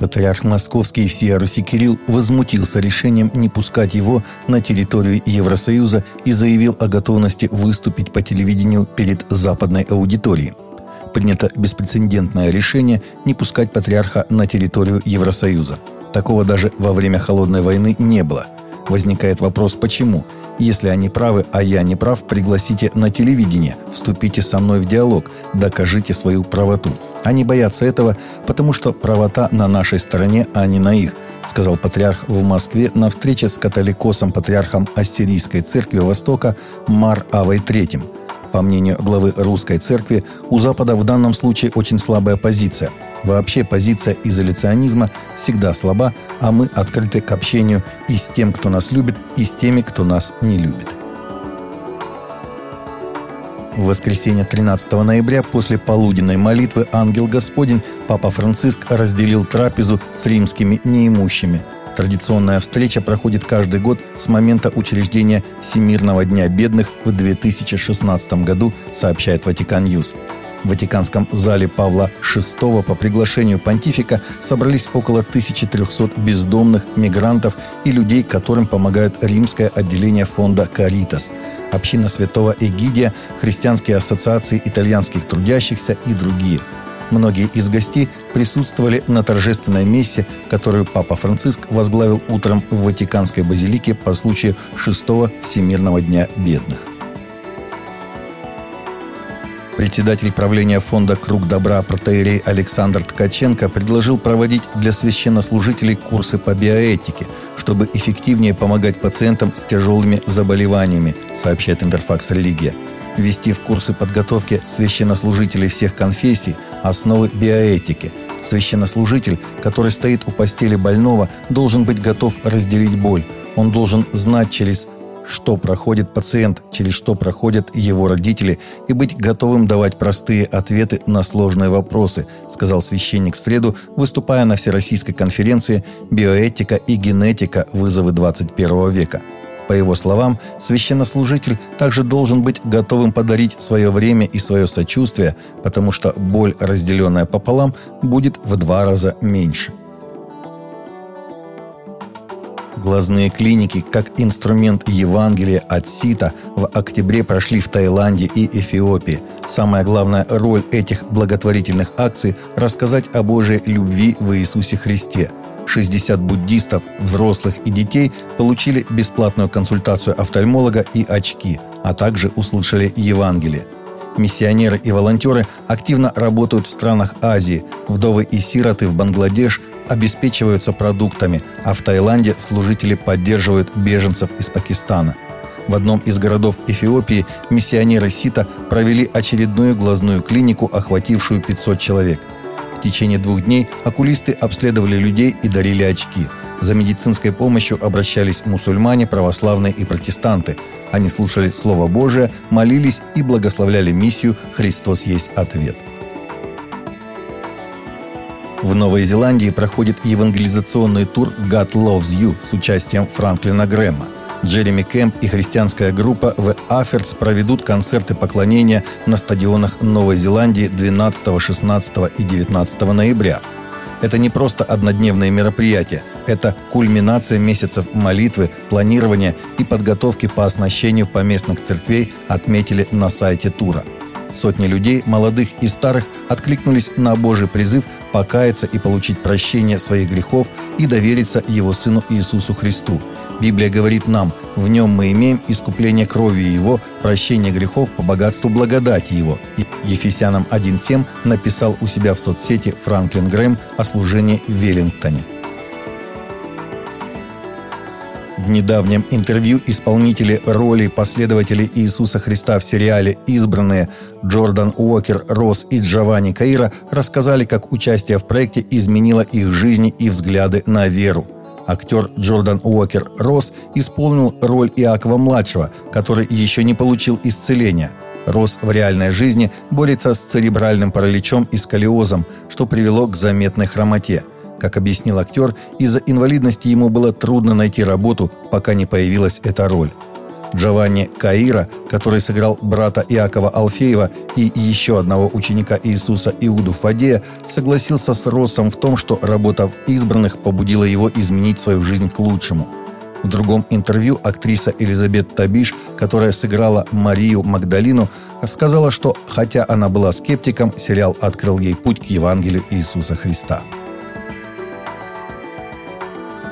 Патриарх Московский и всея Руси Кирилл возмутился решением не пускать его на территорию Евросоюза и заявил о готовности выступить по телевидению перед западной аудиторией. Принято беспрецедентное решение не пускать патриарха на территорию Евросоюза. Такого даже во время Холодной войны не было. Возникает вопрос, почему – если они правы, а я не прав, пригласите на телевидение, вступите со мной в диалог, докажите свою правоту. Они боятся этого, потому что правота на нашей стороне, а не на их, сказал патриарх в Москве на встрече с католикосом патриархом Ассирийской церкви Востока Мар Авой III. По мнению главы русской церкви, у Запада в данном случае очень слабая позиция. Вообще позиция изоляционизма всегда слаба, а мы открыты к общению и с тем, кто нас любит, и с теми, кто нас не любит. В воскресенье 13 ноября после полуденной молитвы ангел Господень Папа Франциск разделил трапезу с римскими неимущими – Традиционная встреча проходит каждый год с момента учреждения Всемирного дня бедных в 2016 году, сообщает Vatican News. В Ватиканском зале Павла VI по приглашению понтифика собрались около 1300 бездомных, мигрантов и людей, которым помогают римское отделение фонда «Каритас», община святого Эгидия, христианские ассоциации итальянских трудящихся и другие – Многие из гостей присутствовали на торжественной мессе, которую Папа Франциск возглавил утром в Ватиканской базилике по случаю шестого Всемирного дня бедных. Председатель правления фонда «Круг добра» протеерей Александр Ткаченко предложил проводить для священнослужителей курсы по биоэтике, чтобы эффективнее помогать пациентам с тяжелыми заболеваниями, сообщает Интерфакс «Религия» ввести в курсы подготовки священнослужителей всех конфессий основы биоэтики. Священнослужитель, который стоит у постели больного, должен быть готов разделить боль. Он должен знать через что проходит пациент, через что проходят его родители, и быть готовым давать простые ответы на сложные вопросы, сказал священник в среду, выступая на Всероссийской конференции «Биоэтика и генетика. Вызовы 21 века». По его словам, священнослужитель также должен быть готовым подарить свое время и свое сочувствие, потому что боль, разделенная пополам, будет в два раза меньше. Глазные клиники как инструмент Евангелия от Сита в октябре прошли в Таиланде и Эфиопии. Самая главная роль этих благотворительных акций – рассказать о Божьей любви в Иисусе Христе – 60 буддистов, взрослых и детей получили бесплатную консультацию офтальмолога и очки, а также услышали Евангелие. Миссионеры и волонтеры активно работают в странах Азии. Вдовы и сироты в Бангладеш обеспечиваются продуктами, а в Таиланде служители поддерживают беженцев из Пакистана. В одном из городов Эфиопии миссионеры Сита провели очередную глазную клинику, охватившую 500 человек – в течение двух дней окулисты обследовали людей и дарили очки. За медицинской помощью обращались мусульмане, православные и протестанты. Они слушали Слово Божие, молились и благословляли миссию «Христос есть ответ». В Новой Зеландии проходит евангелизационный тур «God Loves You» с участием Франклина Грэма – Джереми Кэмп и христианская группа в Аферс проведут концерты поклонения на стадионах Новой Зеландии 12, 16 и 19 ноября. Это не просто однодневное мероприятие, это кульминация месяцев молитвы, планирования и подготовки по оснащению поместных церквей, отметили на сайте тура – Сотни людей, молодых и старых, откликнулись на Божий призыв покаяться и получить прощение своих грехов и довериться Его Сыну Иисусу Христу. Библия говорит нам, в нем мы имеем искупление кровью Его, прощение грехов по богатству благодати Его. Ефесянам 1.7 написал у себя в соцсети Франклин Грэм о служении в Веллингтоне. В недавнем интервью исполнители роли последователей Иисуса Христа в сериале «Избранные» Джордан Уокер, Росс и Джованни Каира рассказали, как участие в проекте изменило их жизни и взгляды на веру. Актер Джордан Уокер Росс исполнил роль Иакова-младшего, который еще не получил исцеления. Росс в реальной жизни борется с церебральным параличом и сколиозом, что привело к заметной хромоте – как объяснил актер, из-за инвалидности ему было трудно найти работу, пока не появилась эта роль. Джованни Каира, который сыграл брата Иакова Алфеева и еще одного ученика Иисуса Иуду Фадея, согласился с Россом в том, что работа в «Избранных» побудила его изменить свою жизнь к лучшему. В другом интервью актриса Элизабет Табиш, которая сыграла Марию Магдалину, сказала, что хотя она была скептиком, сериал открыл ей путь к Евангелию Иисуса Христа.